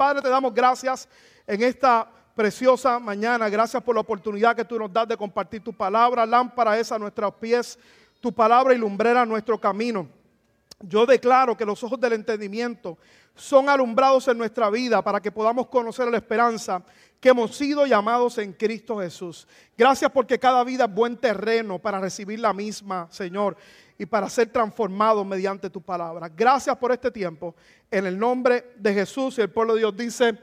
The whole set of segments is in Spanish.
Padre, te damos gracias en esta preciosa mañana. Gracias por la oportunidad que tú nos das de compartir tu palabra. Lámpara es a nuestros pies, tu palabra y lumbrera nuestro camino. Yo declaro que los ojos del entendimiento son alumbrados en nuestra vida para que podamos conocer la esperanza que hemos sido llamados en Cristo Jesús. Gracias porque cada vida es buen terreno para recibir la misma, Señor, y para ser transformado mediante tu palabra. Gracias por este tiempo. En el nombre de Jesús y el pueblo de Dios dice,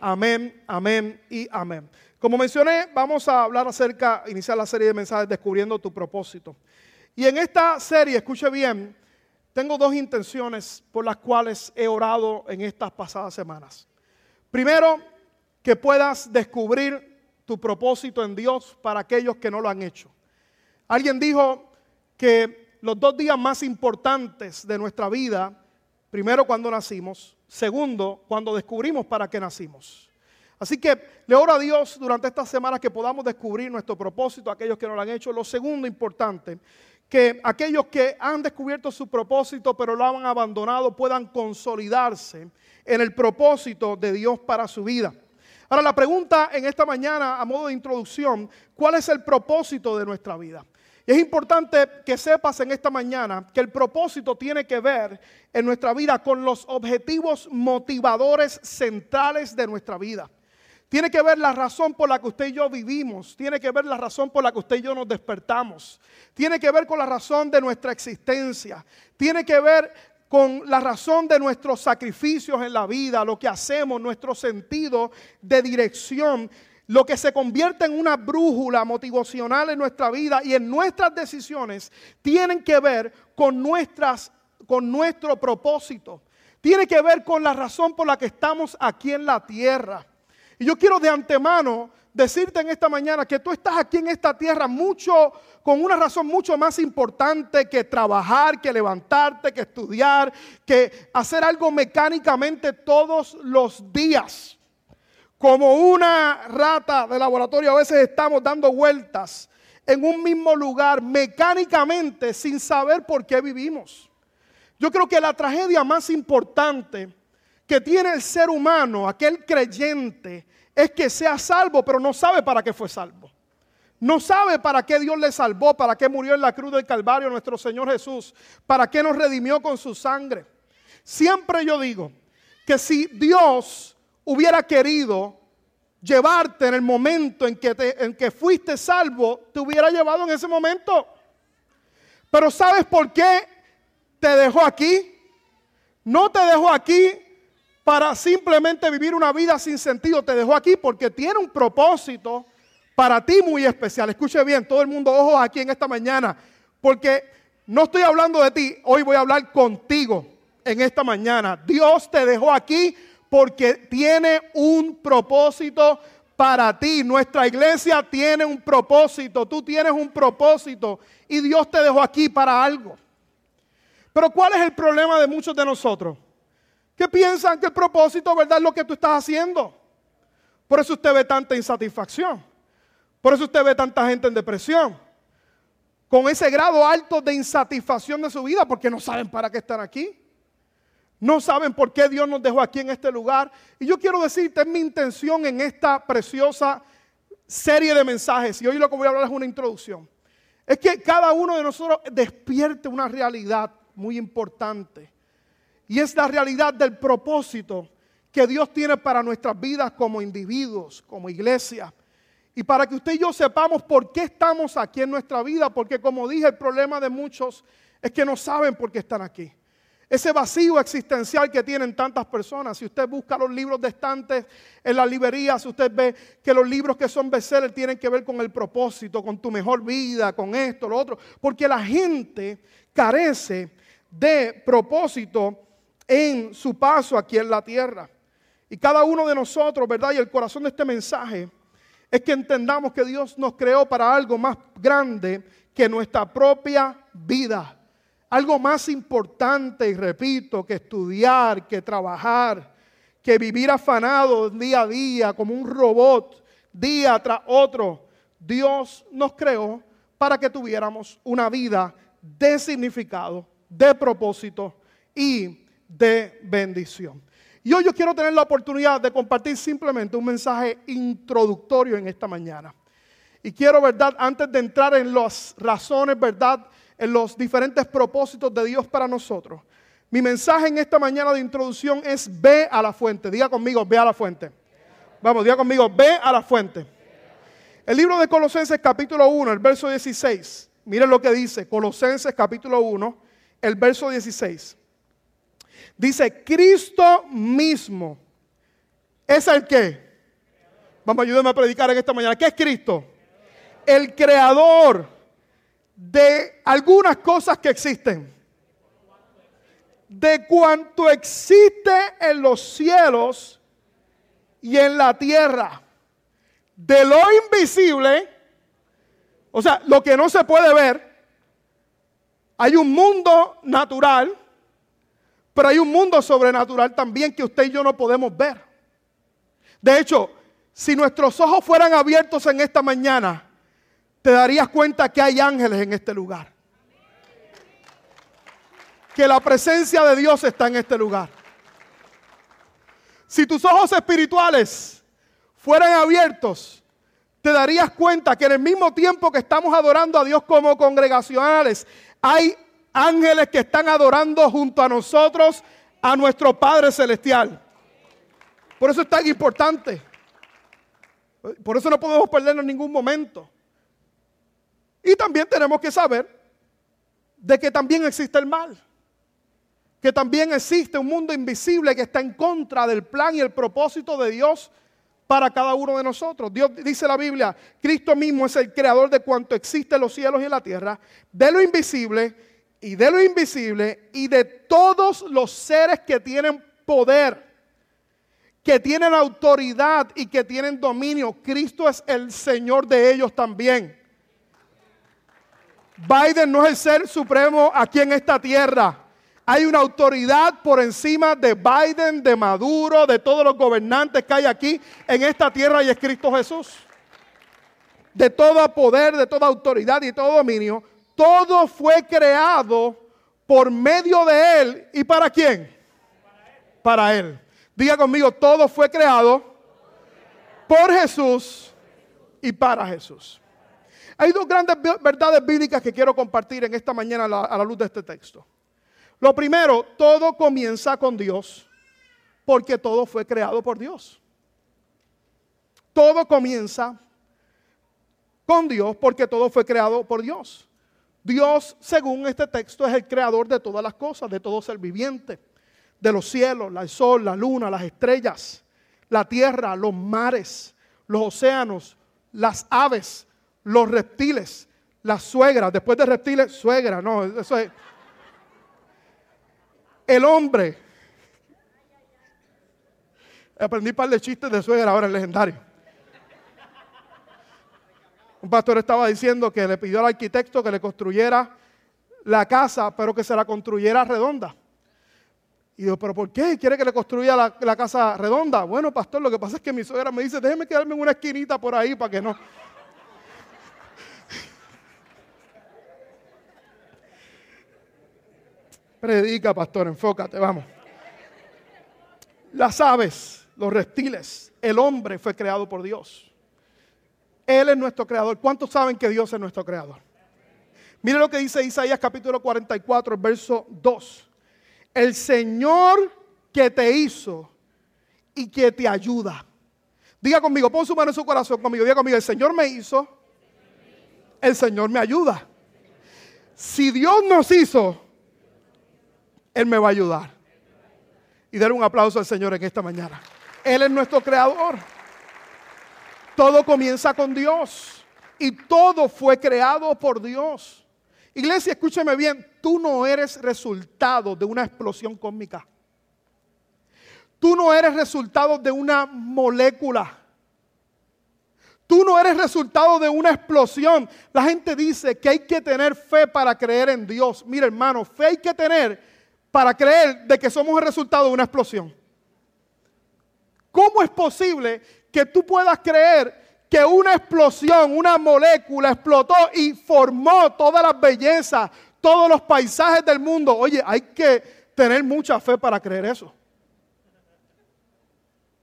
amén, amén y amén. Como mencioné, vamos a hablar acerca, iniciar la serie de mensajes descubriendo tu propósito. Y en esta serie, escuche bien, tengo dos intenciones por las cuales he orado en estas pasadas semanas. Primero, que puedas descubrir tu propósito en Dios para aquellos que no lo han hecho. Alguien dijo que los dos días más importantes de nuestra vida, primero cuando nacimos, segundo cuando descubrimos para qué nacimos. Así que le oro a Dios durante estas semanas que podamos descubrir nuestro propósito, aquellos que no lo han hecho. Lo segundo importante, que aquellos que han descubierto su propósito pero lo han abandonado puedan consolidarse en el propósito de Dios para su vida. Ahora la pregunta en esta mañana a modo de introducción, ¿cuál es el propósito de nuestra vida? Y es importante que sepas en esta mañana que el propósito tiene que ver en nuestra vida con los objetivos motivadores centrales de nuestra vida. Tiene que ver la razón por la que usted y yo vivimos. Tiene que ver la razón por la que usted y yo nos despertamos. Tiene que ver con la razón de nuestra existencia. Tiene que ver con la razón de nuestros sacrificios en la vida, lo que hacemos, nuestro sentido de dirección, lo que se convierte en una brújula motivacional en nuestra vida y en nuestras decisiones, tienen que ver con, nuestras, con nuestro propósito. Tiene que ver con la razón por la que estamos aquí en la tierra. Y yo quiero de antemano decirte en esta mañana que tú estás aquí en esta tierra mucho con una razón mucho más importante que trabajar, que levantarte, que estudiar, que hacer algo mecánicamente todos los días. Como una rata de laboratorio a veces estamos dando vueltas en un mismo lugar mecánicamente sin saber por qué vivimos. Yo creo que la tragedia más importante que tiene el ser humano, aquel creyente, es que sea salvo, pero no sabe para qué fue salvo. No sabe para qué Dios le salvó, para qué murió en la cruz del Calvario nuestro Señor Jesús, para qué nos redimió con su sangre. Siempre yo digo que si Dios hubiera querido llevarte en el momento en que, en que fuiste salvo, te hubiera llevado en ese momento. Pero ¿sabes por qué te dejó aquí? No te dejó aquí para simplemente vivir una vida sin sentido. Te dejó aquí porque tiene un propósito para ti muy especial. Escuche bien, todo el mundo ojos aquí en esta mañana, porque no estoy hablando de ti, hoy voy a hablar contigo en esta mañana. Dios te dejó aquí porque tiene un propósito para ti. Nuestra iglesia tiene un propósito, tú tienes un propósito y Dios te dejó aquí para algo. Pero ¿cuál es el problema de muchos de nosotros? Que piensan que el propósito, ¿verdad?, es lo que tú estás haciendo. Por eso usted ve tanta insatisfacción. Por eso usted ve tanta gente en depresión. Con ese grado alto de insatisfacción de su vida, porque no saben para qué están aquí. No saben por qué Dios nos dejó aquí en este lugar. Y yo quiero decirte, es mi intención en esta preciosa serie de mensajes, y hoy lo que voy a hablar es una introducción, es que cada uno de nosotros despierte una realidad muy importante y es la realidad del propósito que Dios tiene para nuestras vidas como individuos, como iglesia. Y para que usted y yo sepamos por qué estamos aquí en nuestra vida, porque como dije, el problema de muchos es que no saben por qué están aquí. Ese vacío existencial que tienen tantas personas. Si usted busca los libros de estantes en las librerías, usted ve que los libros que son bestsellers tienen que ver con el propósito, con tu mejor vida, con esto, lo otro. Porque la gente carece de propósito en su paso aquí en la tierra. Y cada uno de nosotros, ¿verdad? Y el corazón de este mensaje es que entendamos que Dios nos creó para algo más grande que nuestra propia vida. Algo más importante, y repito, que estudiar, que trabajar, que vivir afanado día a día como un robot, día tras otro. Dios nos creó para que tuviéramos una vida de significado, de propósito y de bendición. Y hoy yo quiero tener la oportunidad de compartir simplemente un mensaje introductorio en esta mañana. Y quiero, ¿verdad? Antes de entrar en las razones, ¿verdad? En los diferentes propósitos de Dios para nosotros. Mi mensaje en esta mañana de introducción es ve a la fuente. Diga conmigo, ve a la fuente. Vamos, diga conmigo, ve a la fuente. El libro de Colosenses capítulo 1, el verso 16. Miren lo que dice, Colosenses capítulo 1, el verso 16. Dice, Cristo mismo es el que. Vamos, ayúdenme a predicar en esta mañana. ¿Qué es Cristo? El creador de algunas cosas que existen. De cuanto existe en los cielos y en la tierra. De lo invisible, o sea, lo que no se puede ver. Hay un mundo natural pero hay un mundo sobrenatural también que usted y yo no podemos ver. De hecho, si nuestros ojos fueran abiertos en esta mañana, te darías cuenta que hay ángeles en este lugar. Que la presencia de Dios está en este lugar. Si tus ojos espirituales fueran abiertos, te darías cuenta que en el mismo tiempo que estamos adorando a Dios como congregacionales, hay ángeles que están adorando junto a nosotros a nuestro Padre Celestial. Por eso es tan importante. Por eso no podemos perdernos ningún momento. Y también tenemos que saber de que también existe el mal. Que también existe un mundo invisible que está en contra del plan y el propósito de Dios para cada uno de nosotros. Dios dice la Biblia, Cristo mismo es el creador de cuanto existe en los cielos y en la tierra, de lo invisible y de lo invisible y de todos los seres que tienen poder, que tienen autoridad y que tienen dominio. Cristo es el Señor de ellos también. Biden no es el ser supremo aquí en esta tierra. Hay una autoridad por encima de Biden, de Maduro, de todos los gobernantes que hay aquí en esta tierra y es Cristo Jesús. De todo poder, de toda autoridad y todo dominio todo fue creado por medio de Él. ¿Y para quién? Para Él. Diga conmigo, todo fue creado por Jesús y para Jesús. Hay dos grandes verdades bíblicas que quiero compartir en esta mañana a la, luz de este texto. Lo primero, todo comienza con Dios porque todo fue creado por Dios. Todo comienza con Dios porque todo fue creado por Dios. Dios, según este texto, es el creador de todas las cosas, de todo ser viviente, de los cielos, el sol, la luna, las estrellas, la tierra, los mares, los océanos, las aves, los reptiles, las suegras, después de reptiles, suegra, no, eso es. El hombre. Aprendí un par de chistes de suegra ahora, el legendario. Un pastor estaba diciendo que le pidió al arquitecto que le construyera la casa, pero que se la construyera redonda. Y yo, ¿pero por qué quiere que le construya la, casa redonda? Bueno, pastor, lo que pasa es que mi suegra me dice, déjeme quedarme en una esquinita por ahí para que no. Predica, pastor, enfócate, vamos. Las aves, los reptiles, el hombre fue creado por Dios. Él es nuestro creador. ¿Cuántos saben que Dios es nuestro creador? Mire lo que dice Isaías capítulo 44, verso 2. El Señor que te hizo y que te ayuda. Diga conmigo, pon su mano en su corazón conmigo. Diga conmigo, el Señor me hizo, el Señor me ayuda. Si Dios nos hizo, Él me va a ayudar. Y dar un aplauso al Señor en esta mañana. Él es nuestro creador. Todo comienza con Dios y todo fue creado por Dios. Iglesia, escúcheme bien, tú no eres resultado de una explosión cósmica. Tú no eres resultado de una molécula. Tú no eres resultado de una explosión. La gente dice que hay que tener fe para creer en Dios. Mira, hermano, fe hay que tener para creer de que somos el resultado de una explosión. ¿Cómo es posible que tú puedas creer que una explosión, una molécula explotó y formó todas las bellezas, todos los paisajes del mundo. Oye, hay que tener mucha fe para creer eso.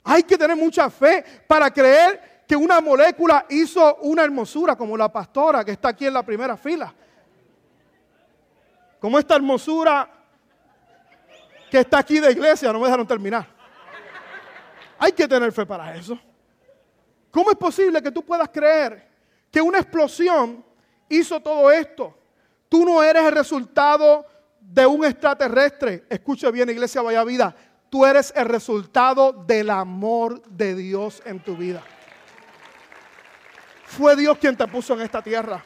Hay que tener mucha fe para creer que una molécula hizo una hermosura, como la pastora que está aquí en la primera fila. Como esta hermosura que está aquí de iglesia, no me dejaron terminar. Hay que tener fe para eso. ¿Cómo es posible que tú puedas creer que una explosión hizo todo esto? Tú no eres el resultado de un extraterrestre. Escucha bien, iglesia Vaya Vida. Tú eres el resultado del amor de Dios en tu vida. Fue Dios quien te puso en esta tierra.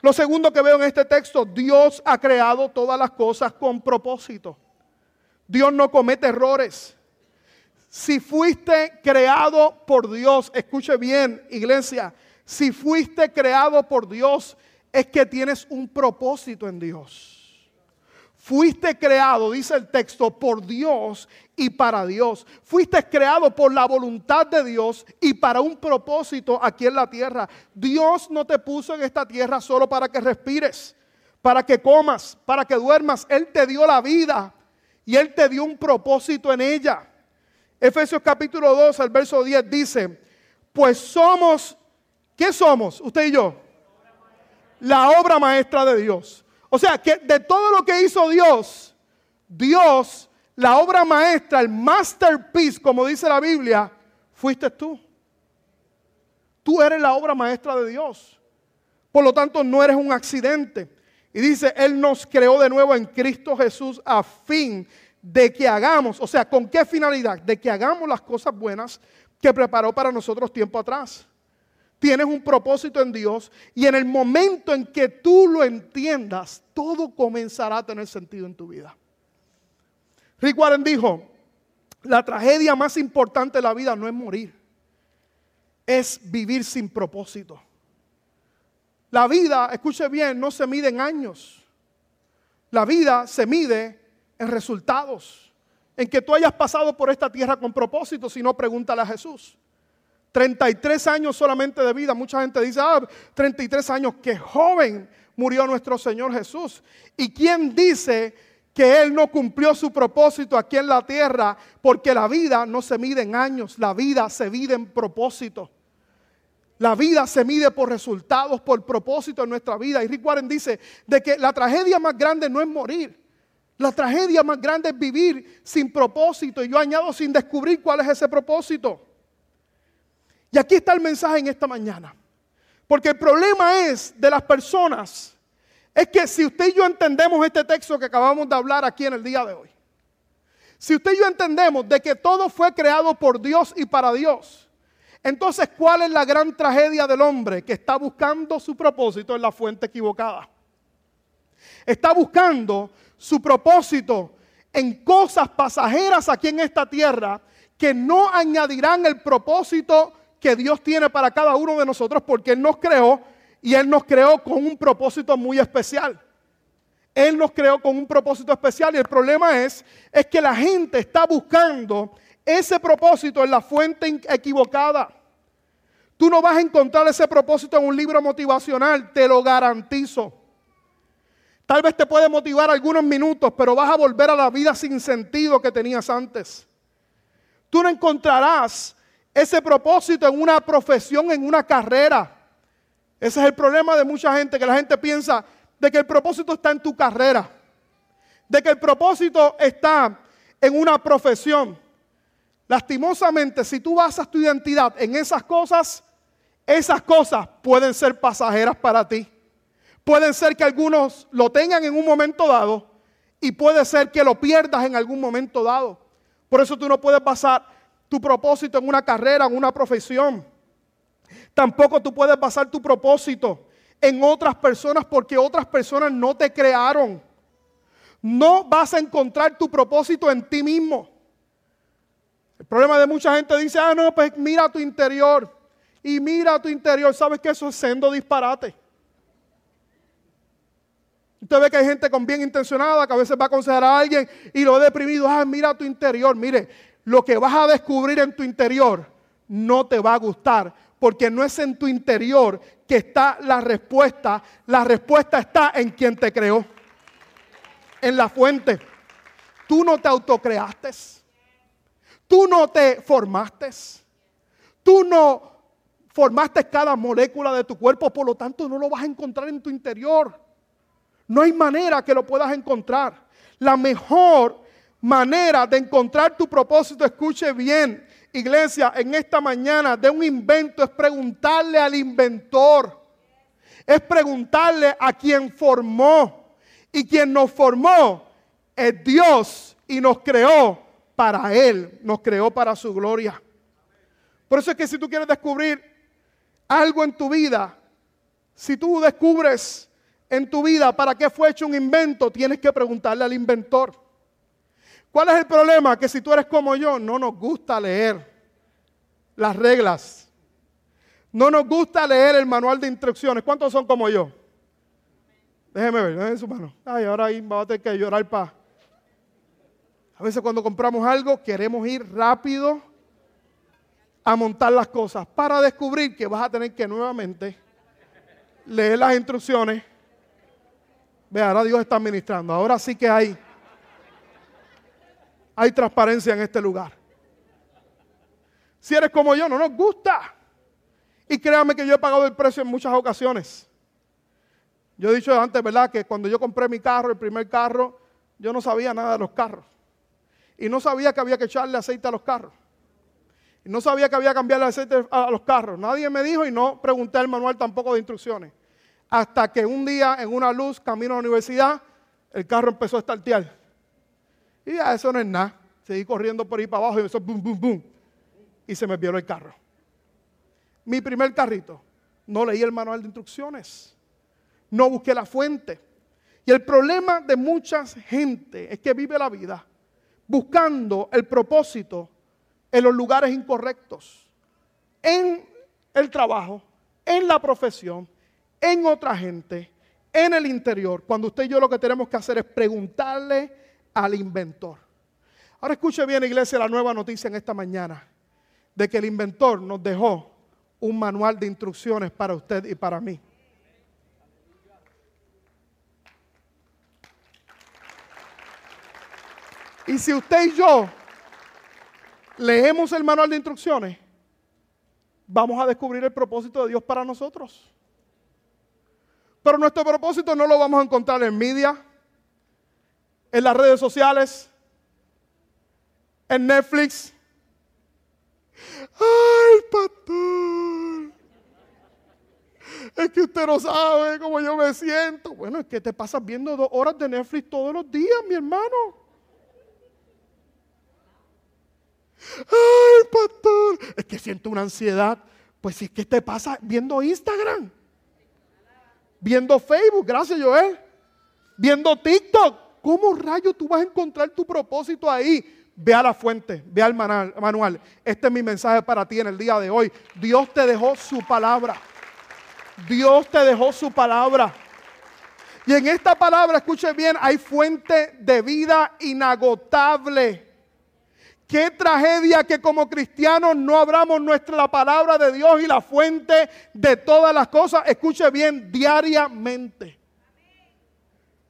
Lo segundo que veo en este texto, Dios ha creado todas las cosas con propósito. Dios no comete errores. Si fuiste creado por Dios, escuche bien, iglesia, si fuiste creado por Dios, es que tienes un propósito en Dios. Fuiste creado, dice el texto, por Dios y para Dios. Fuiste creado por la voluntad de Dios y para un propósito aquí en la tierra. Dios no te puso en esta tierra solo para que respires, para que comas, para que duermas. Él te dio la vida y Él te dio un propósito en ella. Efesios capítulo 2, el verso 10 dice, pues somos, ¿qué somos? Usted y yo. La obra maestra de Dios. O sea, que de todo lo que hizo Dios, Dios, la obra maestra, el masterpiece, como dice la Biblia, fuiste tú. Tú eres la obra maestra de Dios. Por lo tanto, no eres un accidente. Y dice, Él nos creó de nuevo en Cristo Jesús a fin de que hagamos, o sea, ¿con qué finalidad? De que hagamos las cosas buenas que preparó para nosotros tiempo atrás tienes un propósito en Dios y en el momento en que tú lo entiendas, todo comenzará a tener sentido en tu vida. Rick Warren dijo, la tragedia más importante de la vida no es morir, es vivir sin propósito. La vida, escuche bien, no se mide en años. La vida se mide en resultados. En que tú hayas pasado por esta tierra con propósito, si no, pregúntale a Jesús. 33 años solamente de vida. Mucha gente dice, ah, 33 años, qué joven murió nuestro Señor Jesús. ¿Y quién dice que Él no cumplió su propósito aquí en la tierra? Porque la vida no se mide en años, la vida se mide en propósito. La vida se mide por resultados, por propósito en nuestra vida. Y Rick Warren dice de que la tragedia más grande no es morir. La tragedia más grande es vivir sin propósito. Y yo añado sin descubrir cuál es ese propósito. Y aquí está el mensaje en esta mañana. Porque el problema es de las personas, es que si usted y yo entendemos este texto que acabamos de hablar aquí en el día de hoy, si usted y yo entendemos de que todo fue creado por Dios y para Dios, entonces ¿cuál es la gran tragedia del hombre que está buscando su propósito en la fuente equivocada? Está buscando su propósito en cosas pasajeras aquí en esta tierra que no añadirán el propósito que Dios tiene para cada uno de nosotros porque Él nos creó y Él nos creó con un propósito muy especial. Él nos creó con un propósito especial y el problema es, es que la gente está buscando ese propósito en la fuente equivocada. Tú no vas a encontrar ese propósito en un libro motivacional, te lo garantizo. Tal vez te puede motivar algunos minutos, pero vas a volver a la vida sin sentido que tenías antes. Tú no encontrarás ese propósito en una profesión, en una carrera. Ese es el problema de mucha gente, que la gente piensa de que el propósito está en tu carrera, de que el propósito está en una profesión. Lastimosamente, si tú basas tu identidad en esas cosas, esas cosas pueden ser pasajeras para ti. Pueden ser que algunos lo tengan en un momento dado y puede ser que lo pierdas en algún momento dado. Por eso tú no puedes basar tu propósito en una carrera, en una profesión. Tampoco tú puedes basar tu propósito en otras personas porque otras personas no te crearon. No vas a encontrar tu propósito en ti mismo. El problema de mucha gente dice, ah, no, pues mira tu interior. Y mira tu interior. ¿Sabes que eso es sendo disparate? Usted ve que hay gente con bien intencionada que a veces va a aconsejar a alguien y lo deprimido. Ah, mira tu interior. Mire, lo que vas a descubrir en tu interior no te va a gustar, porque no es en tu interior que está la respuesta, la respuesta está en quien te creó, en la fuente. Tú no te autocreaste. Tú no te formaste. Tú no formaste cada molécula de tu cuerpo, por lo tanto no lo vas a encontrar en tu interior. No hay manera que lo puedas encontrar. La mejor manera de encontrar tu propósito, escuche bien, iglesia, en esta mañana de un invento es preguntarle al inventor. Es preguntarle a quien formó. Y quien nos formó es Dios y nos creó para Él, nos creó para su gloria. Por eso es que si tú quieres descubrir algo en tu vida, si tú descubres en tu vida para qué fue hecho un invento, tienes que preguntarle al inventor. ¿Cuál es el problema? Que si tú eres como yo, no nos gusta leer las reglas. No nos gusta leer el manual de instrucciones. ¿Cuántos son como yo? Déjeme ver, déjeme su mano. Ay, ahora ahí va a tener que llorar para. A veces cuando compramos algo queremos ir rápido a montar las cosas para descubrir que vas a tener que nuevamente leer las instrucciones. Ve, ahora Dios está administrando. Ahora sí que hay, hay transparencia en este lugar. Si eres como yo, no nos gusta. Y créame que yo he pagado el precio en muchas ocasiones. Yo he dicho antes, ¿verdad? Que cuando yo compré mi carro, el primer carro, yo no sabía nada de los carros. Y no sabía que había que echarle aceite a los carros. Y no sabía que había que cambiarle aceite a los carros. Nadie me dijo y no pregunté el manual tampoco de instrucciones. Hasta que un día en una luz, camino a la universidad, el carro empezó a estartear. Y ya eso no es nada. Seguí corriendo por ahí para abajo y empezó boom, boom, boom. Y se me vio el carro. Mi primer carrito. No leí el manual de instrucciones. No busqué la fuente. Y el problema de mucha gente es que vive la vida buscando el propósito en los lugares incorrectos, en el trabajo, en la profesión, en otra gente, en el interior, cuando usted y yo lo que tenemos que hacer es preguntarle al inventor. Ahora escuche bien, iglesia, la nueva noticia en esta mañana de que el inventor nos dejó un manual de instrucciones para usted y para mí. Y si usted y yo leemos el manual de instrucciones, vamos a descubrir el propósito de Dios para nosotros. Pero nuestro propósito no lo vamos a encontrar en media, en las redes sociales, en Netflix. Ay, pastor. Es que usted no sabe cómo yo me siento. Bueno, es que te pasas viendo dos horas de Netflix todos los días, mi hermano. Ay, pastor, es que siento una ansiedad. Pues es que te pasa viendo Instagram, viendo Facebook, gracias Joel, viendo TikTok. ¿Cómo rayo tú vas a encontrar tu propósito ahí? Ve a la fuente, ve al manual. Este es mi mensaje para ti en el día de hoy. Dios te dejó su palabra. Dios te dejó su palabra. Y en esta palabra, escuche bien, hay fuente de vida inagotable. Qué tragedia que como cristianos no abramos nuestra la palabra de Dios y la fuente de todas las cosas. Escuche bien, diariamente.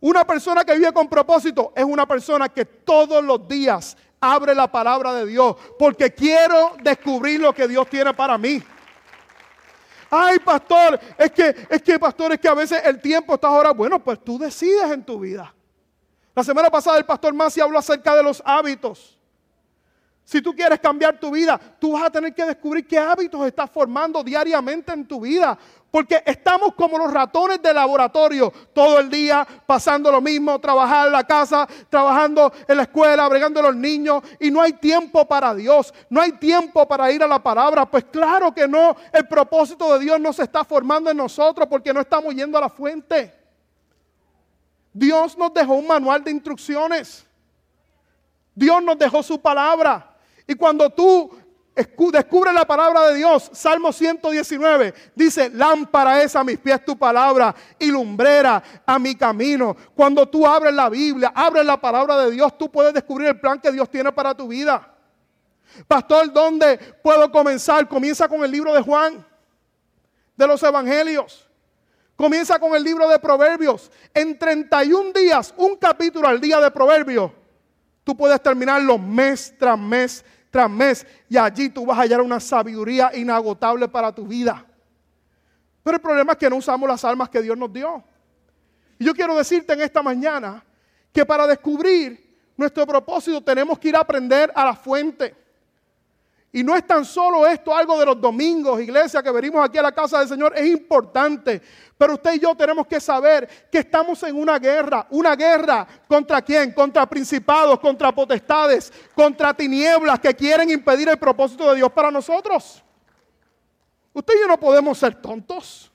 Una persona que vive con propósito es una persona que todos los días abre la palabra de Dios porque quiero descubrir lo que Dios tiene para mí. Ay, pastor, es que, es que, pastor, es que a veces el tiempo está ahora. Bueno, pues tú decides en tu vida. La semana pasada el pastor Masi habló acerca de los hábitos. Si tú quieres cambiar tu vida, tú vas a tener que descubrir qué hábitos estás formando diariamente en tu vida. Porque estamos como los ratones de laboratorio, todo el día pasando lo mismo, trabajar en la casa, trabajando en la escuela, bregando a los niños, y no hay tiempo para Dios, no hay tiempo para ir a la palabra. Pues claro que no, el propósito de Dios no se está formando en nosotros porque no estamos yendo a la fuente. Dios nos dejó un manual de instrucciones. Dios nos dejó su palabra. Y cuando tú descubres la palabra de Dios, Salmo 119, dice, lámpara es a mis pies tu palabra y lumbrera a mi camino. Cuando tú abres la Biblia, abres la palabra de Dios, tú puedes descubrir el plan que Dios tiene para tu vida. Pastor, ¿dónde puedo comenzar? Comienza con el libro de Juan, de los Evangelios. Comienza con el libro de Proverbios. En 31 días, un capítulo al día de Proverbios Tú puedes terminarlo mes tras mes tras mes y allí tú vas a hallar una sabiduría inagotable para tu vida. Pero el problema es que no usamos las armas que Dios nos dio. Y yo quiero decirte en esta mañana que para descubrir nuestro propósito tenemos que ir a aprender a la fuente. Y no es tan solo esto algo de los domingos, iglesia, que venimos aquí a la casa del Señor, es importante. Pero usted y yo tenemos que saber que estamos en una guerra. ¿Una guerra contra quién? Contra principados, contra potestades, contra tinieblas que quieren impedir el propósito de Dios para nosotros. Usted y yo no podemos ser tontos.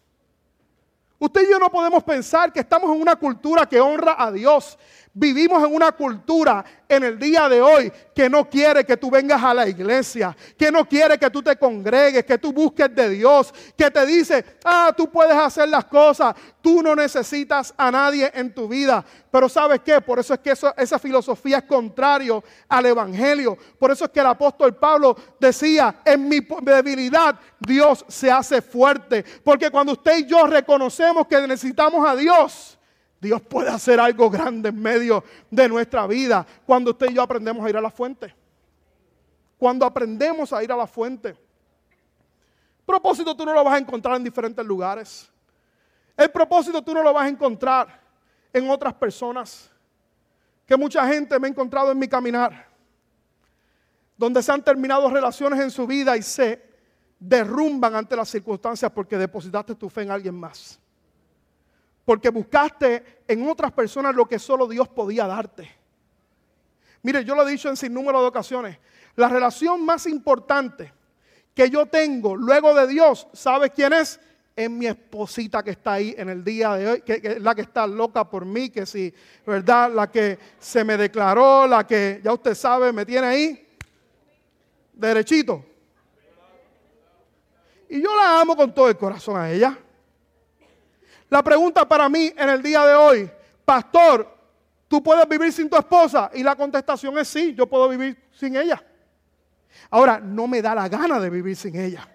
Usted y yo no podemos pensar que estamos en una cultura que honra a Dios Vivimos en una cultura en el día de hoy que no quiere que tú vengas a la iglesia, que no quiere que tú te congregues, que tú busques de Dios, que te dice, ah, tú puedes hacer las cosas, tú no necesitas a nadie en tu vida. Pero ¿sabes qué? Por eso es que esa filosofía es contrario al Evangelio. Por eso es que el apóstol Pablo decía, en mi debilidad Dios se hace fuerte. Porque cuando usted y yo reconocemos que necesitamos a Dios, Dios puede hacer algo grande en medio de nuestra vida cuando usted y yo aprendemos a ir a la fuente. Cuando aprendemos a ir a la fuente. Propósito tú no lo vas a encontrar en diferentes lugares. El propósito tú no lo vas a encontrar en otras personas. Que mucha gente me ha encontrado en mi caminar. Donde se han terminado relaciones en su vida y se derrumban ante las circunstancias porque depositaste tu fe en alguien más porque buscaste en otras personas lo que solo Dios podía darte. Mire, yo lo he dicho en sin número de ocasiones, la relación más importante que yo tengo luego de Dios, ¿sabes quién es? Es mi esposita que está ahí en el día de hoy, que, la que está loca por mí, que si, ¿verdad? La que se me declaró, la que, ya usted sabe, me tiene ahí derechito. Y yo la amo con todo el corazón a ella. La pregunta para mí en el día de hoy, pastor, ¿tú puedes vivir sin tu esposa? Y la contestación es sí, yo puedo vivir sin ella. Ahora, no me da la gana de vivir sin ella.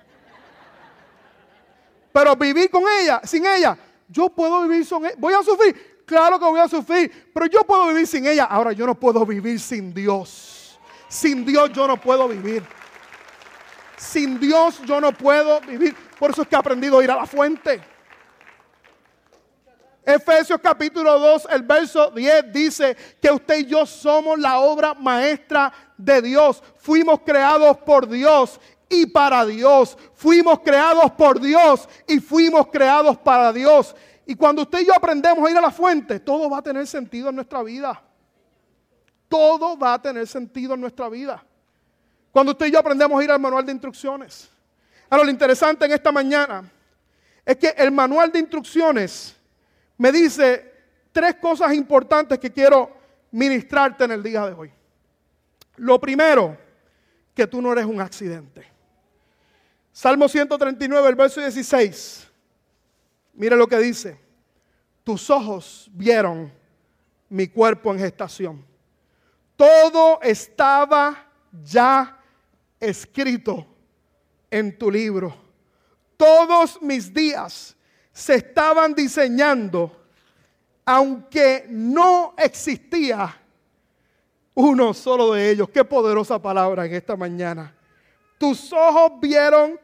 Pero vivir con ella, sin ella, yo puedo vivir sin ella. ¿Voy a sufrir? Claro que voy a sufrir, pero yo puedo vivir sin ella. Ahora, yo no puedo vivir sin Dios. Sin Dios yo no puedo vivir. Sin Dios yo no puedo vivir. Por eso es que he aprendido a ir a la fuente. Efesios capítulo 2, el verso 10 dice que usted y yo somos la obra maestra de Dios. Fuimos creados por Dios y para Dios. Fuimos creados por Dios y fuimos creados para Dios. Y cuando usted y yo aprendemos a ir a la fuente, todo va a tener sentido en nuestra vida. Todo va a tener sentido en nuestra vida. Cuando usted y yo aprendemos a ir al manual de instrucciones. Ahora, lo interesante en esta mañana es que el manual de instrucciones me dice tres cosas importantes que quiero ministrarte en el día de hoy. Lo primero, que tú no eres un accidente. Salmo 139, el verso 16. Mire lo que dice. Tus ojos vieron mi cuerpo en gestación. Todo estaba ya escrito en tu libro. Todos mis días se estaban diseñando, aunque no existía uno solo de ellos. Qué poderosa palabra en esta mañana. Tus ojos vieron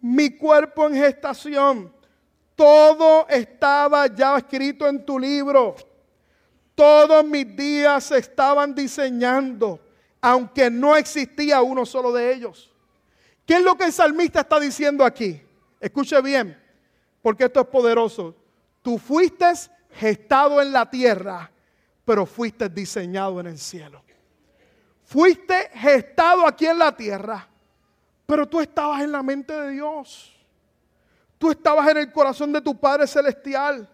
mi cuerpo en gestación. Todo estaba ya escrito en tu libro. Todos mis días se estaban diseñando, aunque no existía uno solo de ellos. ¿Qué es lo que el salmista está diciendo aquí? Escuche bien porque esto es poderoso. Tú fuiste gestado en la tierra, pero fuiste diseñado en el cielo. Fuiste gestado aquí en la tierra, pero tú estabas en la mente de Dios. Tú estabas en el corazón de tu Padre Celestial.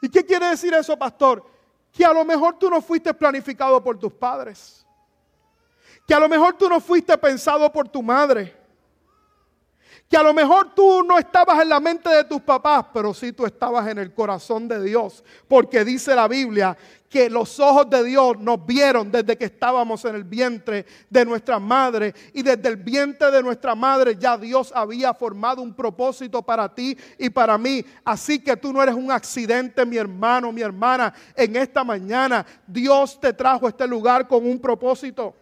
¿Y qué quiere decir eso, pastor? Que a lo mejor tú no fuiste planificado por tus padres. Que a lo mejor tú no fuiste pensado por tu madre que a lo mejor tú no estabas en la mente de tus papás, pero sí tú estabas en el corazón de Dios, porque dice la Biblia que los ojos de Dios nos vieron desde que estábamos en el vientre de nuestra madre y desde el vientre de nuestra madre ya Dios había formado un propósito para ti y para mí. Así que tú no eres un accidente, mi hermano, mi hermana. En esta mañana Dios te trajo a este lugar con un propósito.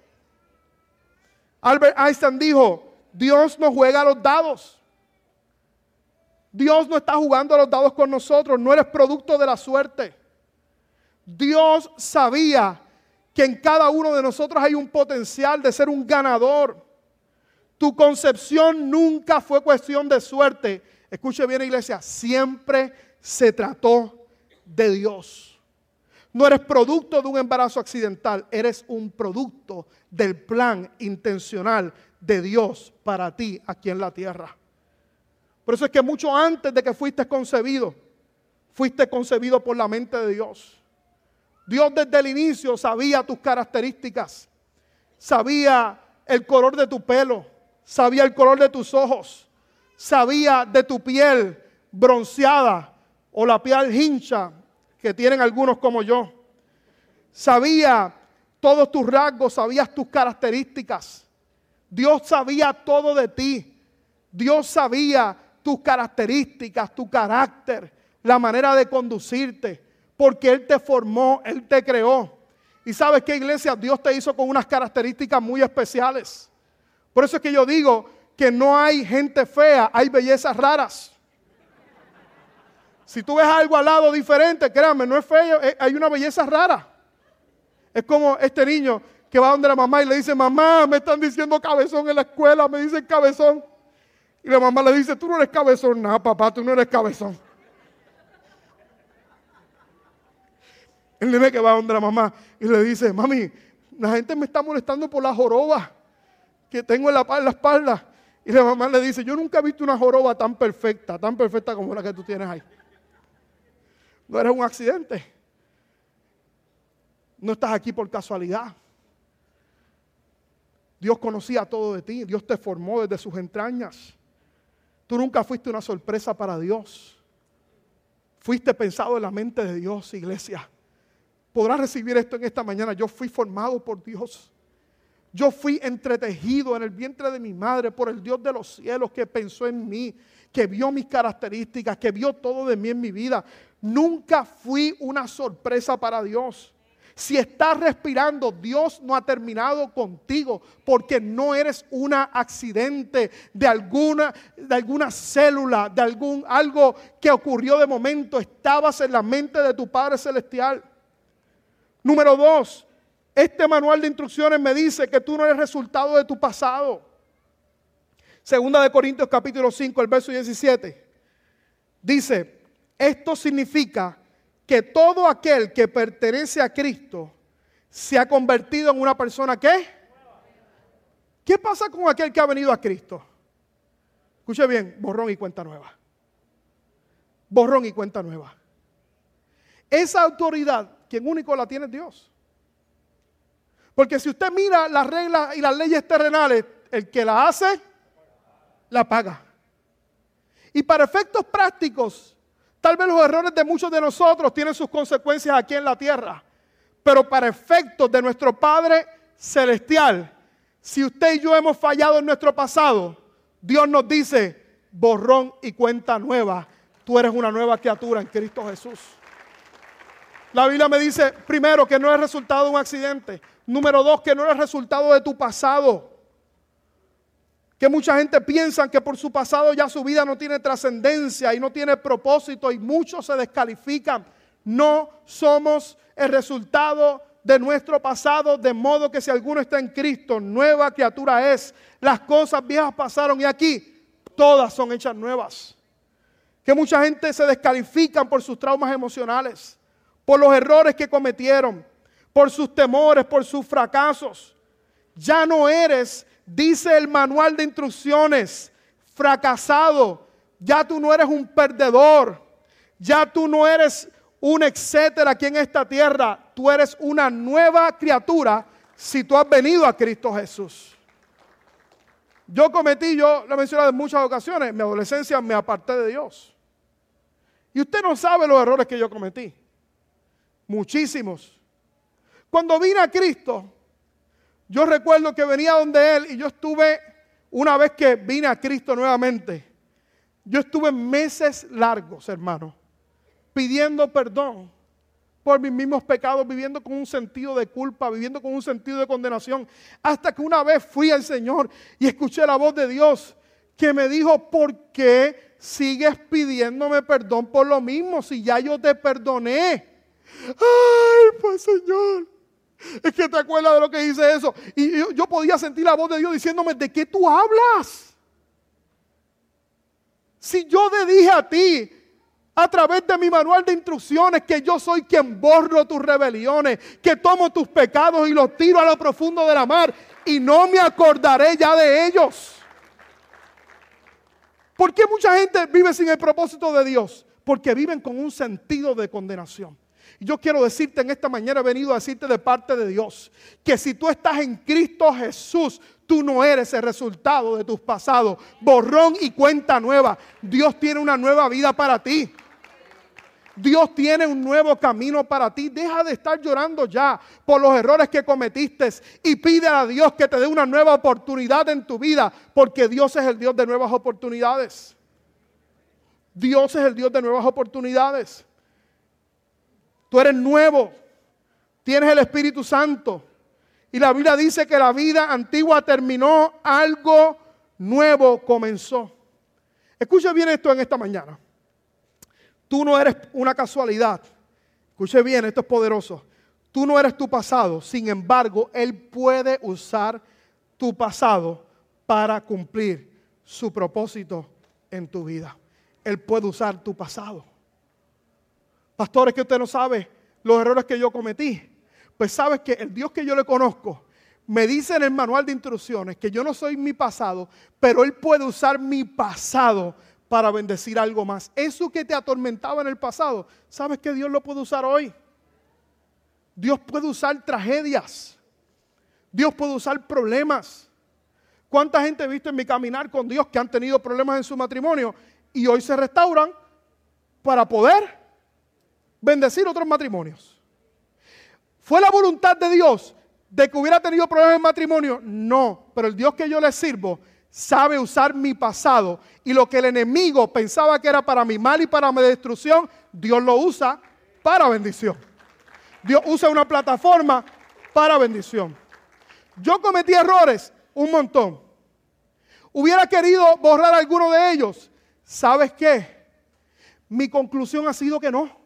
Albert Einstein dijo, Dios no juega a los dados. Dios no está jugando a los dados con nosotros, no eres producto de la suerte. Dios sabía que en cada uno de nosotros hay un potencial de ser un ganador. Tu concepción nunca fue cuestión de suerte. Escuche bien, iglesia, siempre se trató de Dios. No eres producto de un embarazo accidental, eres un producto del plan intencional de Dios para ti aquí en la tierra. Por eso es que mucho antes de que fuiste concebido, fuiste concebido por la mente de Dios. Dios desde el inicio sabía tus características, sabía el color de tu pelo, sabía el color de tus ojos, sabía de tu piel bronceada o la piel hincha que tienen algunos como yo. Sabía todos tus rasgos, sabías tus características. Dios sabía todo de ti. Dios sabía tus características, tu carácter, la manera de conducirte, porque Él te formó, Él te creó. Y sabes qué iglesia, Dios te hizo con unas características muy especiales. Por eso es que yo digo que no hay gente fea, hay bellezas raras. Si tú ves algo al lado diferente, créanme, no es feo, hay una belleza rara. Es como este niño que va donde la mamá y le dice, mamá, me están diciendo cabezón en la escuela, me dicen cabezón. Y la mamá le dice, tú no eres cabezón, nada, papá, tú no eres cabezón. El nene que va donde la mamá y le dice, mami, la gente me está molestando por la joroba que tengo en la, en la espalda. Y la mamá le dice, yo nunca he visto una joroba tan perfecta, tan perfecta como la que tú tienes ahí. No eres un accidente. No estás aquí por casualidad. Dios conocía todo de ti. Dios te formó desde sus entrañas. Tú nunca fuiste una sorpresa para Dios. Fuiste pensado en la mente de Dios, iglesia. Podrás recibir esto en esta mañana. Yo fui formado por Dios. Yo fui entretejido en el vientre de mi madre por el Dios de los cielos que pensó en mí, que vio mis características, que vio todo de mí en mi vida. Nunca fui una sorpresa para Dios. Si estás respirando, Dios no ha terminado contigo porque no eres un accidente de alguna, de alguna célula, de algún algo que ocurrió de momento. Estabas en la mente de tu Padre Celestial. Número dos, este manual de instrucciones me dice que tú no eres resultado de tu pasado. Segunda de Corintios capítulo 5, el verso 17. Dice, esto significa que todo aquel que pertenece a Cristo se ha convertido en una persona que... ¿Qué pasa con aquel que ha venido a Cristo? Escuche bien, borrón y cuenta nueva. Borrón y cuenta nueva. Esa autoridad, quien único la tiene es Dios. Porque si usted mira las reglas y las leyes terrenales, el que la hace, la paga. Y para efectos prácticos, Tal vez los errores de muchos de nosotros tienen sus consecuencias aquí en la tierra, pero para efectos de nuestro Padre Celestial, si usted y yo hemos fallado en nuestro pasado, Dios nos dice, borrón y cuenta nueva, tú eres una nueva criatura en Cristo Jesús. La Biblia me dice, primero, que no es resultado de un accidente. Número dos, que no es resultado de tu pasado que mucha gente piensa que por su pasado ya su vida no tiene trascendencia y no tiene propósito y muchos se descalifican. No somos el resultado de nuestro pasado, de modo que si alguno está en Cristo, nueva criatura es. Las cosas viejas pasaron y aquí todas son hechas nuevas. Que mucha gente se descalifican por sus traumas emocionales, por los errores que cometieron, por sus temores, por sus fracasos. Ya no eres dice el manual de instrucciones, fracasado, ya tú no eres un perdedor, ya tú no eres un etcétera aquí en esta tierra, tú eres una nueva criatura si tú has venido a Cristo Jesús. Yo cometí, yo lo he mencionado en muchas ocasiones, en mi adolescencia me aparté de Dios. Y usted no sabe los errores que yo cometí. Muchísimos. Cuando vine a Cristo, yo recuerdo que venía donde Él y yo estuve, una vez que vine a Cristo nuevamente, yo estuve meses largos, hermano, pidiendo perdón por mis mismos pecados, viviendo con un sentido de culpa, viviendo con un sentido de condenación, hasta que una vez fui al Señor y escuché la voz de Dios que me dijo, ¿por qué sigues pidiéndome perdón por lo mismo si ya yo te perdoné? Ay, pues Señor, es que te acuerdas de lo que dice eso. Y yo, podía sentir la voz de Dios diciéndome, ¿de qué tú hablas? Si yo te dije a ti a través de mi manual de instrucciones que yo soy quien borro tus rebeliones, que tomo tus pecados y los tiro a lo profundo de la mar y no me acordaré ya de ellos. ¿Por qué mucha gente vive sin el propósito de Dios? Porque viven con un sentido de condenación. Yo quiero decirte en esta mañana, he venido a decirte de parte de Dios, que si tú estás en Cristo Jesús, tú no eres el resultado de tus pasados. Borrón y cuenta nueva. Dios tiene una nueva vida para ti. Dios tiene un nuevo camino para ti. Deja de estar llorando ya por los errores que cometiste y pide a Dios que te dé una nueva oportunidad en tu vida, porque Dios es el Dios de nuevas oportunidades. Dios es el Dios de nuevas oportunidades. Tú eres nuevo, tienes el Espíritu Santo. Y la Biblia dice que la vida antigua terminó, algo nuevo comenzó. Escucha bien esto en esta mañana. Tú no eres una casualidad. Escuche bien, esto es poderoso. Tú no eres tu pasado. Sin embargo, Él puede usar tu pasado para cumplir su propósito en tu vida. Él puede usar tu pasado. Pastores, que usted no sabe los errores que yo cometí. Pues sabes que el Dios que yo le conozco me dice en el manual de instrucciones que yo no soy mi pasado, pero Él puede usar mi pasado para bendecir algo más. Eso que te atormentaba en el pasado, ¿sabes que Dios lo puede usar hoy? Dios puede usar tragedias. Dios puede usar problemas. ¿Cuánta gente he visto en mi caminar con Dios que han tenido problemas en su matrimonio y hoy se restauran para poder bendecir otros matrimonios? ¿Fue la voluntad de Dios de que hubiera tenido problemas en matrimonio? No, pero el Dios que yo le sirvo sabe usar mi pasado y lo que el enemigo pensaba que era para mi mal y para mi destrucción, Dios lo usa para bendición. Dios usa una plataforma para bendición. Yo cometí errores un montón. Hubiera querido borrar alguno de ellos. ¿Sabes qué? Mi conclusión ha sido que no.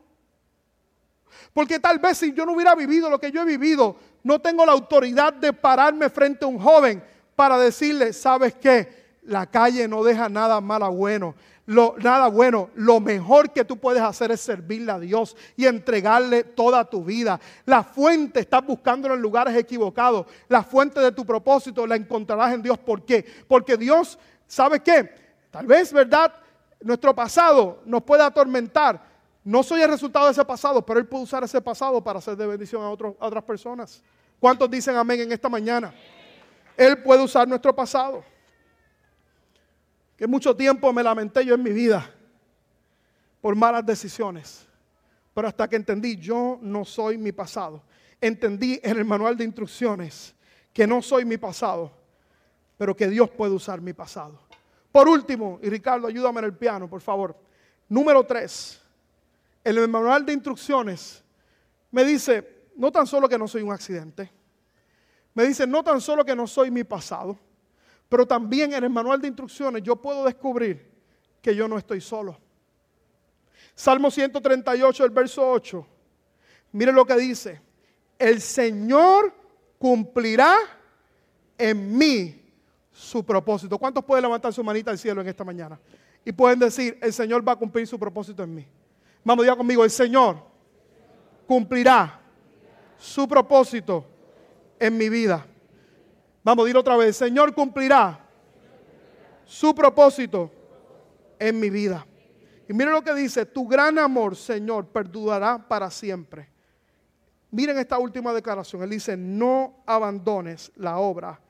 Porque tal vez si yo no hubiera vivido lo que yo he vivido, no tengo la autoridad de pararme frente a un joven para decirle, ¿sabes qué? La calle no deja nada malo bueno. Nada bueno, lo mejor que tú puedes hacer es servirle a Dios y entregarle toda tu vida. La fuente estás buscando en lugares equivocados. La fuente de tu propósito la encontrarás en Dios. ¿Por qué? Porque Dios, ¿sabes qué? Tal vez, ¿verdad? Nuestro pasado nos puede atormentar. No soy el resultado de ese pasado, pero Él puede usar ese pasado para hacer de bendición a, otras personas. ¿Cuántos dicen amén en esta mañana? Él puede usar nuestro pasado. Que mucho tiempo me lamenté yo en mi vida por malas decisiones. Pero hasta que entendí, yo no soy mi pasado. Entendí en el manual de instrucciones que no soy mi pasado, pero que Dios puede usar mi pasado. Por último, y Ricardo, ayúdame en el piano, por favor. Número tres, en el manual de instrucciones me dice, no tan solo que no soy un accidente, me dice, no tan solo que no soy mi pasado, pero también en el manual de instrucciones yo puedo descubrir que yo no estoy solo. Salmo 138, el verso 8. Mire lo que dice. El Señor cumplirá en mí su propósito. ¿Cuántos pueden levantar su manita al cielo en esta mañana? Y pueden decir, el Señor va a cumplir su propósito en mí. Vamos, ya conmigo, el Señor cumplirá su propósito en mi vida. Vamos decir otra vez, Señor cumplirá su propósito en mi vida. Y miren lo que dice, tu gran amor, Señor, perdurará para siempre. Miren esta última declaración. Él dice, no abandones la obra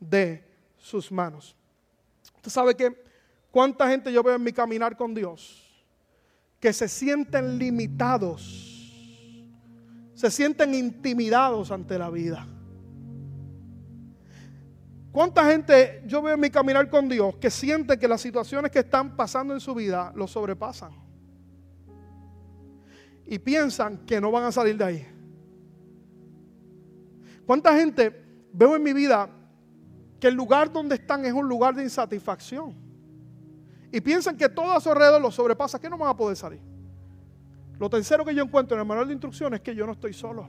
de sus manos. Usted sabe que cuánta gente yo veo en mi caminar con Dios que se sienten limitados, se sienten intimidados ante la vida. ¿Cuánta gente yo veo en mi caminar con Dios que siente que las situaciones que están pasando en su vida lo sobrepasan? y piensan que no van a salir de ahí. ¿Cuánta gente veo en mi vida que el lugar donde están es un lugar de insatisfacción? Y piensan que todo a su alrededor lo sobrepasa, que no van a poder salir. Lo tercero que yo encuentro en el manual de instrucciones es que yo no estoy solo.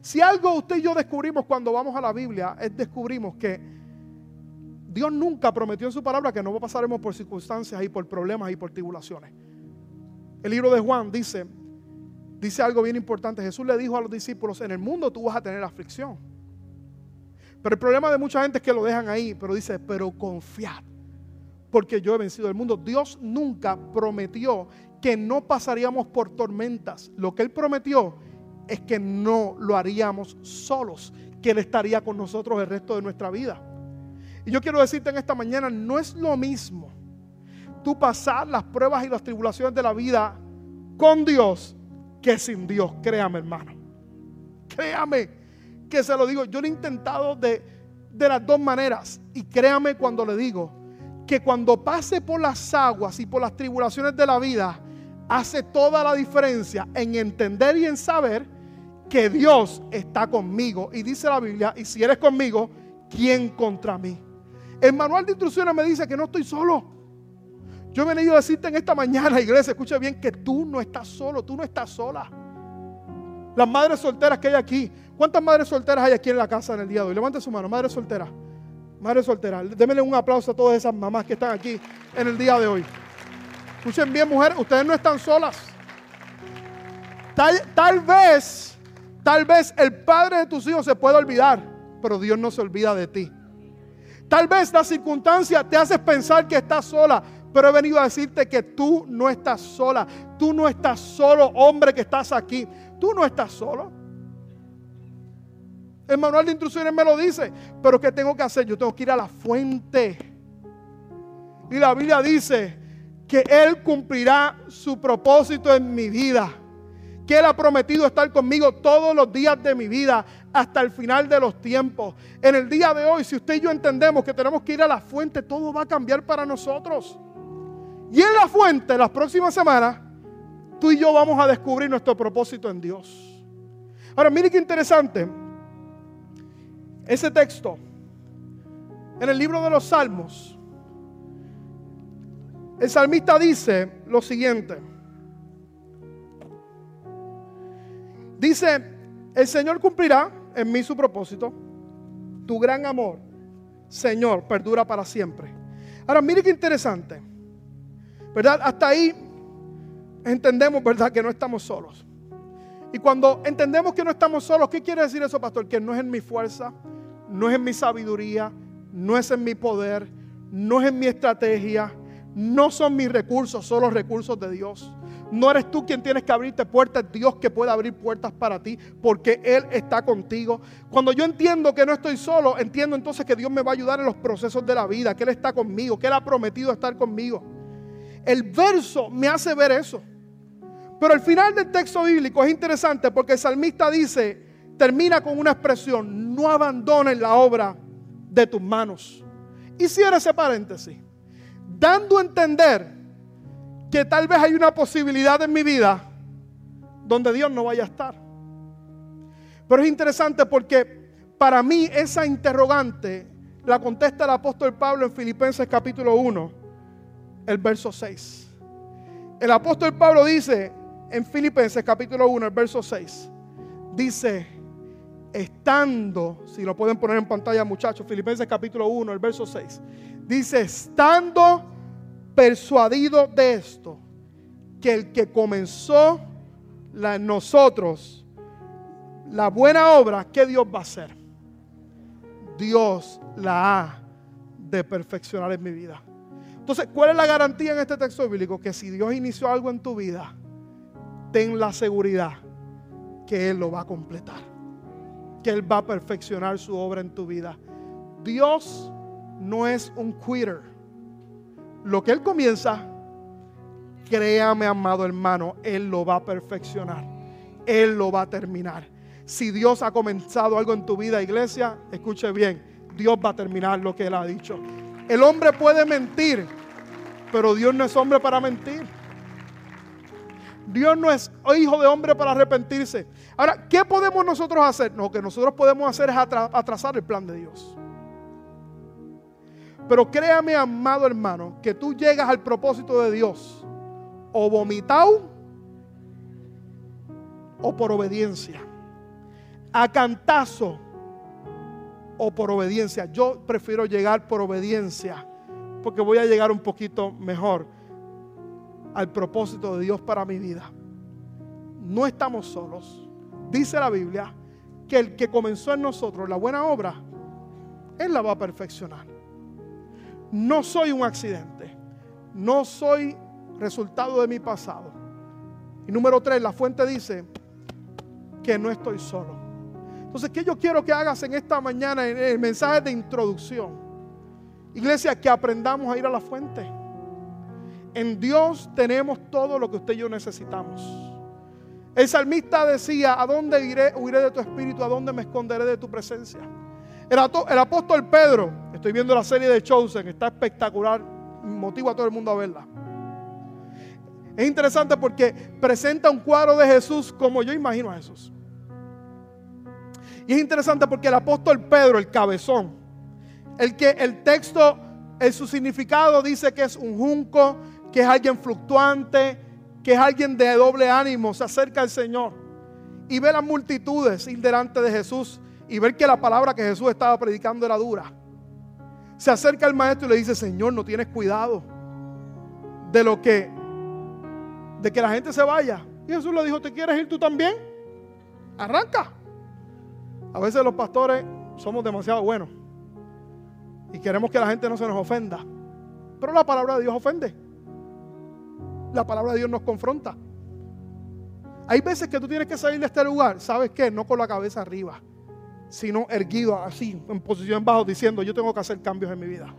Si algo usted y yo descubrimos cuando vamos a la Biblia, es descubrimos que Dios nunca prometió en su palabra que no pasaremos por circunstancias y por problemas y por tribulaciones. El libro de Juan dice, dice algo bien importante. Jesús le dijo a los discípulos, en el mundo tú vas a tener aflicción. Pero el problema de mucha gente es que lo dejan ahí, pero dice, pero confiad, porque yo he vencido el mundo. Dios nunca prometió que no pasaríamos por tormentas. Lo que Él prometió es que no lo haríamos solos, que Él estaría con nosotros el resto de nuestra vida. Y yo quiero decirte en esta mañana, no es lo mismo tú pasar las pruebas y las tribulaciones de la vida con Dios que sin Dios. Créame, hermano. Créame que se lo digo. Yo lo he intentado de, de las dos maneras. Y créame cuando le digo que cuando pase por las aguas y por las tribulaciones de la vida, hace toda la diferencia en entender y en saber que Dios está conmigo. Y dice la Biblia, y si eres conmigo, ¿quién contra mí? El manual de instrucciones me dice que no estoy solo. Yo he venido a decirte en esta mañana, iglesia, escucha bien, que tú no estás solo, tú no estás sola. Las madres solteras que hay aquí, ¿cuántas madres solteras hay aquí en la casa en el día de hoy? Levante su mano, madre soltera. Madre soltera, démele un aplauso a todas esas mamás que están aquí en el día de hoy. Escuchen bien, mujeres, ustedes no están solas. Tal, tal vez, tal vez el padre de tus hijos se puede olvidar, pero Dios no se olvida de ti. Tal vez la circunstancia te hace pensar que estás sola, pero he venido a decirte que tú no estás sola. Tú no estás solo, hombre que estás aquí. Tú no estás solo. El manual de instrucciones me lo dice. Pero ¿qué tengo que hacer? Yo tengo que ir a la fuente. Y la Biblia dice que Él cumplirá su propósito en mi vida. Que Él ha prometido estar conmigo todos los días de mi vida hasta el final de los tiempos. En el día de hoy, si usted y yo entendemos que tenemos que ir a la fuente, todo va a cambiar para nosotros. Y en la fuente, las próximas semanas, tú y yo vamos a descubrir nuestro propósito en Dios. Ahora, mire qué interesante. Ese texto, en el libro de los Salmos, el salmista dice lo siguiente. Dice, el Señor cumplirá en mí su propósito. Tu gran amor, Señor, perdura para siempre. Ahora, mire qué interesante. ¿Verdad? Hasta ahí entendemos, ¿verdad? Que no estamos solos. Y cuando entendemos que no estamos solos, ¿qué quiere decir eso, pastor? Que no es en mi fuerza, no es en mi sabiduría, no es en mi poder, no es en mi estrategia, no son mis recursos, son los recursos de Dios. No eres tú quien tienes que abrirte puertas, Dios que puede abrir puertas para ti, porque Él está contigo. Cuando yo entiendo que no estoy solo, entiendo entonces que Dios me va a ayudar en los procesos de la vida, que Él está conmigo, que Él ha prometido estar conmigo. El verso me hace ver eso. Pero el final del texto bíblico es interesante porque el salmista dice, termina con una expresión, no abandones la obra de tus manos. Y cierra ese paréntesis, dando a entender que tal vez hay una posibilidad en mi vida donde Dios no vaya a estar. Pero es interesante porque para mí esa interrogante la contesta el apóstol Pablo en Filipenses capítulo 1, el verso 6. El apóstol Pablo dice en Filipenses capítulo 1, el verso 6, dice, estando, si lo pueden poner en pantalla muchachos, Filipenses capítulo 1, el verso 6, dice, estando persuadido de esto, que el que comenzó la, nosotros la buena obra, ¿qué Dios va a hacer? Dios la ha de perfeccionar en mi vida. Entonces, ¿cuál es la garantía en este texto bíblico? Que si Dios inició algo en tu vida, ten la seguridad que Él lo va a completar. Que Él va a perfeccionar su obra en tu vida. Dios no es un quitter lo que Él comienza, créame, amado hermano, Él lo va a perfeccionar. Él lo va a terminar. Si Dios ha comenzado algo en tu vida, iglesia, escuche bien, Dios va a terminar lo que Él ha dicho. El hombre puede mentir, pero Dios no es hombre para mentir. Dios no es hijo de hombre para arrepentirse. Ahora, ¿qué podemos nosotros hacer? Lo que nosotros podemos hacer es atrasar el plan de Dios. Pero créame, amado hermano, que tú llegas al propósito de Dios o vomitado o por obediencia. A cantazo o por obediencia. Yo prefiero llegar por obediencia porque voy a llegar un poquito mejor al propósito de Dios para mi vida. No estamos solos. Dice la Biblia que el que comenzó en nosotros la buena obra, Él la va a perfeccionar. No soy un accidente. No soy resultado de mi pasado. Y número tres, la fuente dice que no estoy solo. Entonces, ¿qué yo quiero que hagas en esta mañana en el mensaje de introducción? Iglesia, que aprendamos a ir a la fuente. En Dios tenemos todo lo que usted y yo necesitamos. El salmista decía, ¿a dónde iré? Huiré de tu espíritu, ¿a dónde me esconderé de tu presencia? El, el apóstol Pedro, estoy viendo la serie de Chosen, está espectacular, motivo a todo el mundo a verla. Es interesante porque presenta un cuadro de Jesús como yo imagino a Jesús. Y es interesante porque el apóstol Pedro, el cabezón, el que el texto en su significado dice que es un junco, que es alguien fluctuante, que es alguien de doble ánimo, se acerca al Señor y ve las multitudes ir delante de Jesús y ver que la palabra que Jesús estaba predicando era dura. Se acerca al maestro y le dice, Señor, no tienes cuidado de lo que, de que la gente se vaya. Y Jesús le dijo, ¿te quieres ir tú también? Arranca. A veces los pastores somos demasiado buenos y queremos que la gente no se nos ofenda. Pero la palabra de Dios ofende. La palabra de Dios nos confronta. Hay veces que tú tienes que salir de este lugar, ¿sabes qué? No con la cabeza arriba, sino erguido así, en posición bajo, diciendo, yo tengo que hacer cambios en mi vida.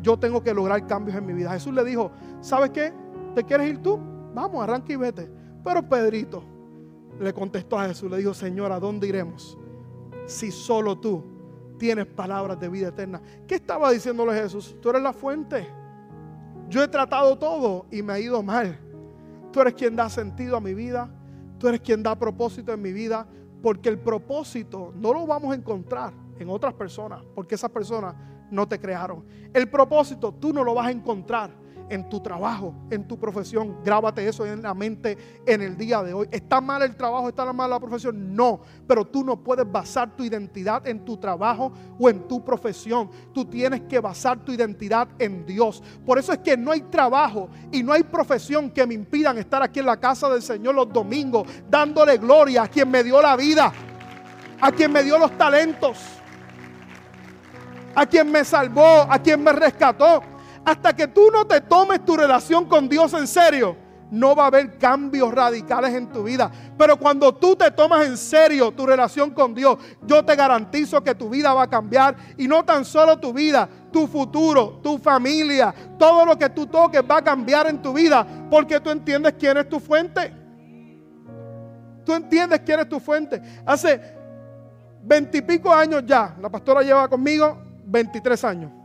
Yo tengo que lograr cambios en mi vida. Jesús le dijo, ¿sabes qué? ¿Te quieres ir tú? Vamos, arranca y vete. Pero Pedrito le contestó a Jesús, le dijo, Señor, ¿a dónde iremos? Si solo tú tienes palabras de vida eterna. ¿Qué estaba diciéndole Jesús? Tú eres la fuente. Yo he tratado todo y me ha ido mal. Tú eres quien da sentido a mi vida. Tú eres quien da propósito en mi vida. Porque el propósito no lo vamos a encontrar en otras personas. Porque esas personas no te crearon. El propósito tú no lo vas a encontrar en tu trabajo, en tu profesión. Grábate eso en la mente en el día de hoy. ¿Está mal el trabajo? ¿Está mal la profesión? No, pero tú no puedes basar tu identidad en tu trabajo o en tu profesión. Tú tienes que basar tu identidad en Dios. Por eso es que no hay trabajo y no hay profesión que me impidan estar aquí en la casa del Señor los domingos, dándole gloria a quien me dio la vida, a quien me dio los talentos, a quien me salvó, a quien me rescató hasta que tú no te tomes tu relación con Dios en serio, no va a haber cambios radicales en tu vida. Pero cuando tú te tomas en serio tu relación con Dios, yo te garantizo que tu vida va a cambiar. Y no tan solo tu vida, tu futuro, tu familia, todo lo que tú toques va a cambiar en tu vida. Porque tú entiendes quién es tu fuente. Tú entiendes quién es tu fuente. Hace veintipico años ya, la pastora lleva conmigo 23 años.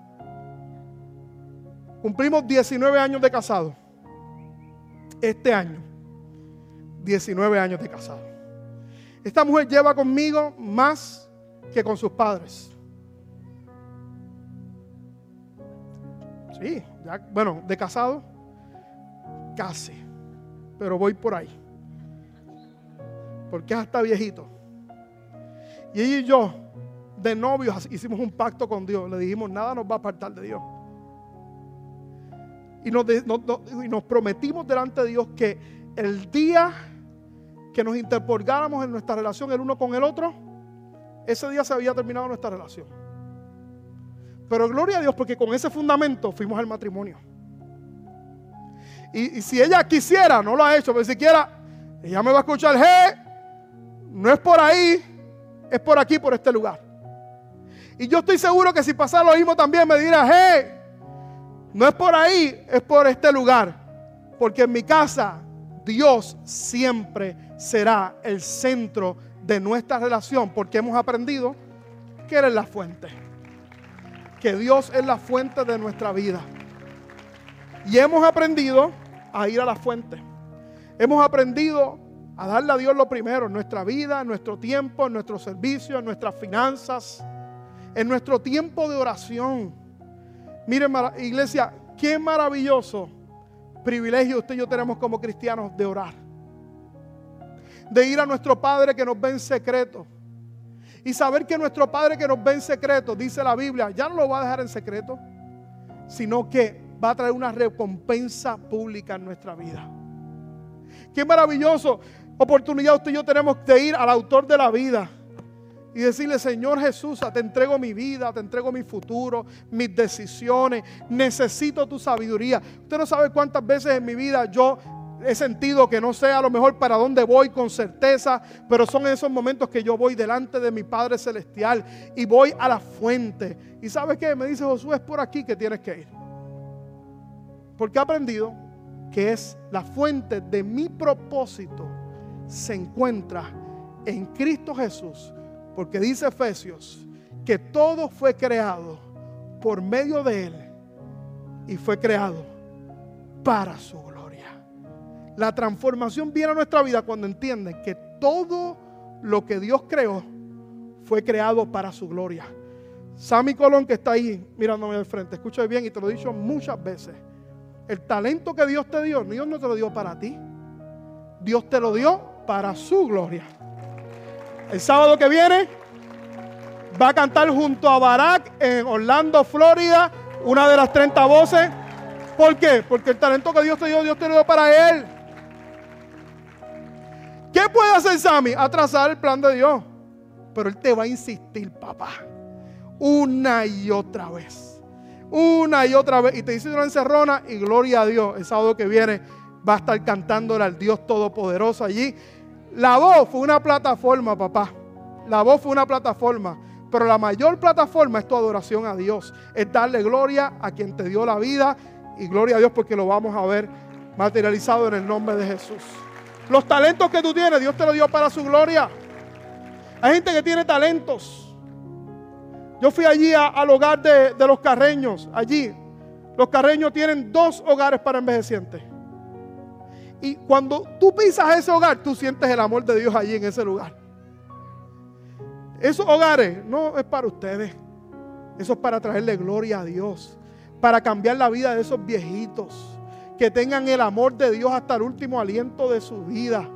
Cumplimos 19 años de casado. Este año. 19 años de casado. Esta mujer lleva conmigo más que con sus padres. Sí, ya, bueno, de casado, casi. Pero voy por ahí. Porque hasta viejito. Y ella y yo, de novios, hicimos un pacto con Dios. Le dijimos, nada nos va a apartar de Dios. Y nos, prometimos delante de Dios que el día que nos interpolgáramos en nuestra relación el uno con el otro, ese día se había terminado nuestra relación. Pero gloria a Dios porque con ese fundamento fuimos al matrimonio. Y, si ella quisiera, no lo ha hecho, pero siquiera ella me va a escuchar, hey, no es por ahí, es por aquí, por este lugar. Y yo estoy seguro que si pasara lo mismo también me dirá, hey, no es por ahí, es por este lugar. Porque en mi casa Dios siempre será el centro de nuestra relación. Porque hemos aprendido que es la fuente. Que Dios es la fuente de nuestra vida. Y hemos aprendido a ir a la fuente. Hemos aprendido a darle a Dios lo primero en nuestra vida, en nuestro tiempo, en nuestro servicio, en nuestras finanzas, en nuestro tiempo de oración. Miren, iglesia, qué maravilloso privilegio usted y yo tenemos como cristianos de orar. De ir a nuestro Padre que nos ve en secreto. Y saber que nuestro Padre que nos ve en secreto, dice la Biblia, ya no lo va a dejar en secreto, sino que va a traer una recompensa pública en nuestra vida. Qué maravilloso oportunidad usted y yo tenemos de ir al autor de la vida y decirle, Señor Jesús, te entrego mi vida, te entrego mi futuro, mis decisiones, necesito tu sabiduría. Usted no sabe cuántas veces en mi vida yo he sentido que no sé a lo mejor para dónde voy con certeza, pero son esos momentos que yo voy delante de mi Padre Celestial y voy a la fuente. ¿Y sabe qué? Me dice Josué, es por aquí que tienes que ir. Porque he aprendido que es la fuente de mi propósito se encuentra en Cristo Jesús porque dice Efesios que todo fue creado por medio de Él y fue creado para su gloria. La transformación viene a nuestra vida cuando entienden que todo lo que Dios creó fue creado para su gloria. Sammy Colón que está ahí mirándome al frente, escucha bien y te lo he dicho muchas veces. El talento que Dios te dio, Dios no te lo dio para ti. Dios te lo dio para su gloria. El sábado que viene va a cantar junto a Barack en Orlando, Florida, una de las 30 voces. ¿Por qué? Porque el talento que Dios te dio, Dios te lo dio para él. ¿Qué puede hacer Sammy? Atrasar el plan de Dios. Pero él te va a insistir, papá. Una y otra vez. Una y otra vez. Y te dice una encerrona y gloria a Dios. El sábado que viene va a estar cantándole al Dios Todopoderoso allí. La voz fue una plataforma, papá. La voz fue una plataforma. Pero la mayor plataforma es tu adoración a Dios. Es darle gloria a quien te dio la vida. Y gloria a Dios porque lo vamos a ver materializado en el nombre de Jesús. Los talentos que tú tienes, Dios te los dio para su gloria. Hay gente que tiene talentos. Yo fui allí al hogar de, de los carreños. Allí. Los carreños tienen dos hogares para envejecientes. Y cuando tú pisas ese hogar, tú sientes el amor de Dios allí en ese lugar. Esos hogares no es para ustedes. Eso es para traerle gloria a Dios. Para cambiar la vida de esos viejitos. Que tengan el amor de Dios hasta el último aliento de su vida.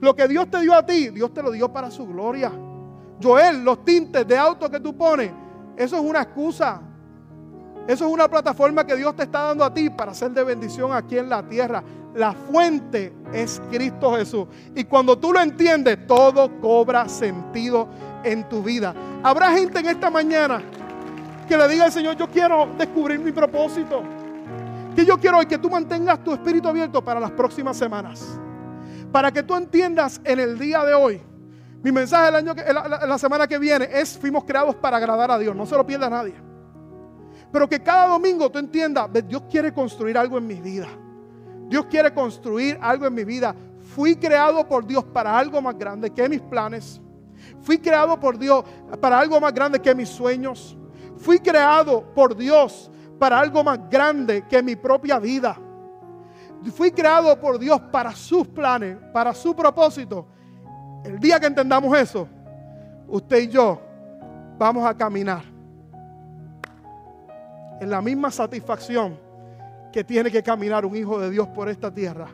Lo que Dios te dio a ti, Dios te lo dio para su gloria. Joel, los tintes de auto que tú pones, eso es una excusa. Eso es una plataforma que Dios te está dando a ti para ser de bendición aquí en la tierra. La fuente es Cristo Jesús. Y cuando tú lo entiendes, todo cobra sentido en tu vida. Habrá gente en esta mañana que le diga al Señor, yo quiero descubrir mi propósito. Que yo quiero que tú mantengas tu espíritu abierto para las próximas semanas. Para que tú entiendas en el día de hoy. Mi mensaje año la semana que viene es, fuimos creados para agradar a Dios. No se lo pierda nadie. Pero que cada domingo tú entiendas, Dios quiere construir algo en mi vida. Dios quiere construir algo en mi vida. Fui creado por Dios para algo más grande que mis planes. Fui creado por Dios para algo más grande que mis sueños. Fui creado por Dios para algo más grande que mi propia vida. Fui creado por Dios para sus planes, para su propósito. El día que entendamos eso, usted y yo vamos a caminar en la misma satisfacción que tiene que caminar un hijo de Dios por esta tierra,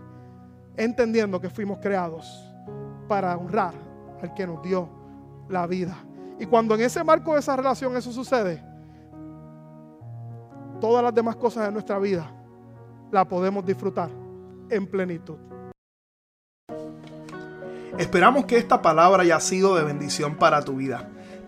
entendiendo que fuimos creados para honrar al que nos dio la vida. Y cuando en ese marco de esa relación eso sucede, todas las demás cosas de nuestra vida la podemos disfrutar en plenitud. Esperamos que esta palabra haya sido de bendición para tu vida.